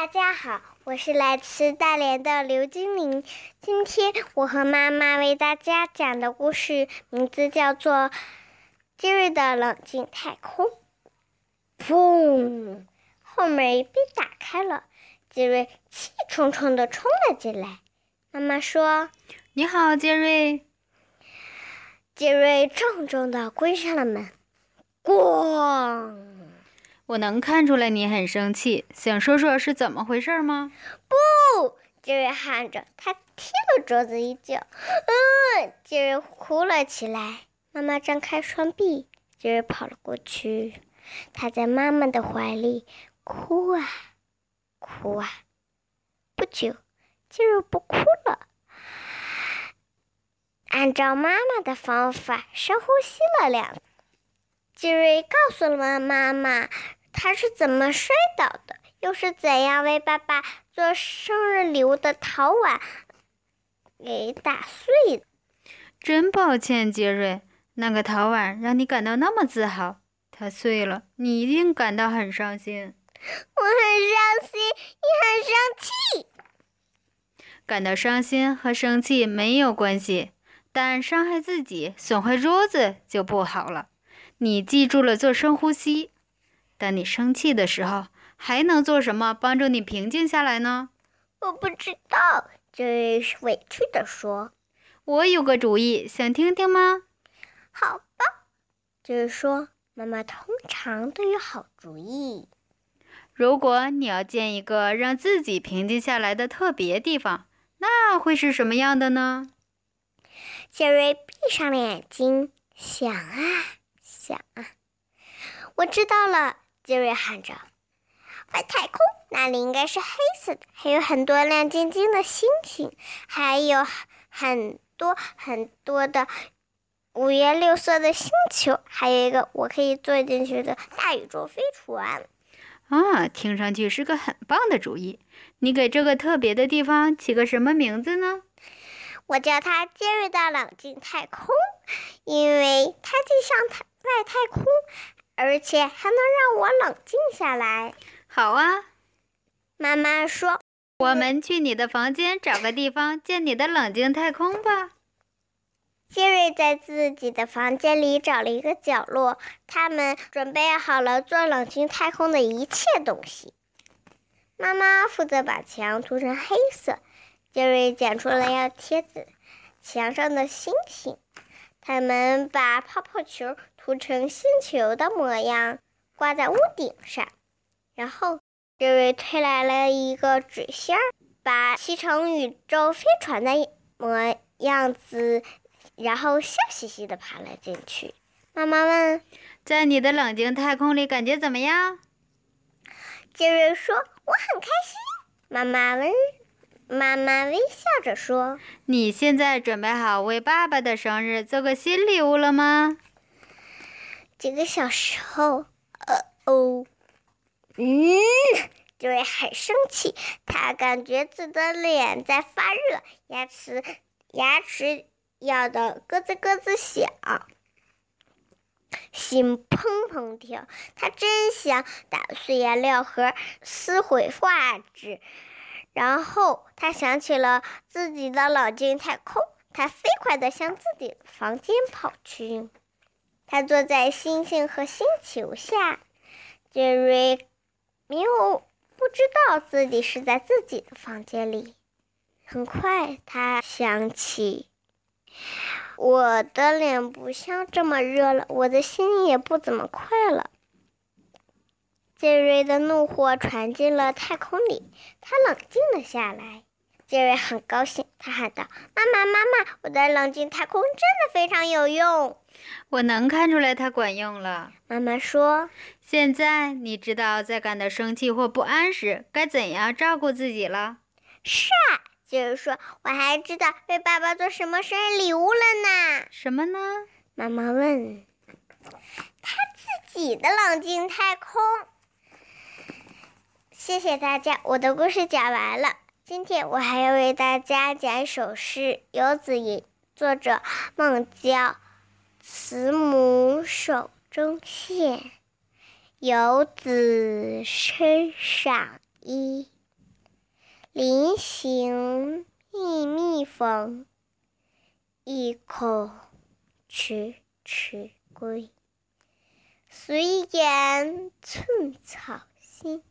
大家好，我是来自大连的刘精灵。今天我和妈妈为大家讲的故事名字叫做《杰瑞的冷静太空》。砰！后门被打开了，杰瑞气冲冲地冲了进来。妈妈说：“你好，杰瑞。”杰瑞重重地关上了门。咣！我能看出来你很生气，想说说是怎么回事吗？不，杰瑞喊着，他踢了桌子一脚。嗯，杰瑞哭了起来。妈妈张开双臂，杰瑞跑了过去，他在妈妈的怀里哭啊哭啊。不久，杰瑞不哭了，按照妈妈的方法深呼吸了两。杰瑞告诉了妈妈。他是怎么摔倒的？又是怎样为爸爸做生日礼物的陶碗给打碎的？真抱歉，杰瑞，那个陶碗让你感到那么自豪，它碎了，你一定感到很伤心。我很伤心，也很生气。感到伤心和生气没有关系，但伤害自己、损坏桌子就不好了。你记住了做深呼吸。当你生气的时候，还能做什么帮助你平静下来呢？我不知道，这是委屈地说。我有个主意，想听听吗？好吧，就是说，妈妈通常都有好主意。如果你要建一个让自己平静下来的特别地方，那会是什么样的呢？杰瑞闭上了眼睛，想啊想啊，我知道了。杰瑞喊着：“外太空，那里应该是黑色的，还有很多亮晶晶的星星，还有很多很多的五颜六色的星球，还有一个我可以坐进去的大宇宙飞船。”啊，听上去是个很棒的主意。你给这个特别的地方起个什么名字呢？我叫它“杰瑞的冷静太空”，因为它就像太外太空。而且还能让我冷静下来。好啊，妈妈说：“我们去你的房间找个地方建你的冷静太空吧。”杰瑞在自己的房间里找了一个角落，他们准备好了做冷静太空的一切东西。妈妈负责把墙涂成黑色，杰瑞捡出了要贴在墙上的星星。他们把泡泡球。涂成星球的模样，挂在屋顶上。然后，杰瑞推来了一个纸箱，把漆成宇宙飞船的模样子，然后笑嘻嘻地爬了进去。妈妈问：“在你的冷静太空里，感觉怎么样？”杰瑞说：“我很开心。”妈妈问：“妈妈微笑着说：“你现在准备好为爸爸的生日做个新礼物了吗？”几个小时后，呃哦，嗯，杰瑞很生气，他感觉自己的脸在发热，牙齿牙齿咬得咯吱咯吱响，心砰砰跳。他真想打碎颜料盒，撕毁画纸。然后他想起了自己的冷静太空，他飞快地向自己的房间跑去。他坐在星星和星球下，杰瑞没有不知道自己是在自己的房间里。很快，他想起，我的脸不像这么热了，我的心也不怎么快了。杰瑞的怒火传进了太空里，他冷静了下来。杰瑞很高兴，他喊道：“妈妈，妈妈，我的冷静太空真的非常有用。”我能看出来，它管用了。妈妈说：“现在你知道在感到生气或不安时该怎样照顾自己了。”是啊，杰瑞说，我还知道为爸爸做什么生日礼物了呢。什么呢？妈妈问。他自己的冷静太空。谢谢大家，我的故事讲完了。今天我还要为大家讲一首诗《游子吟》，作者孟郊。慈母手中线，游子身上衣。临行密密缝，意恐迟迟归。随言寸草心，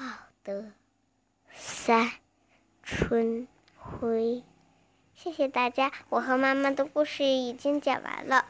报得三春晖。谢谢大家，我和妈妈的故事已经讲完了。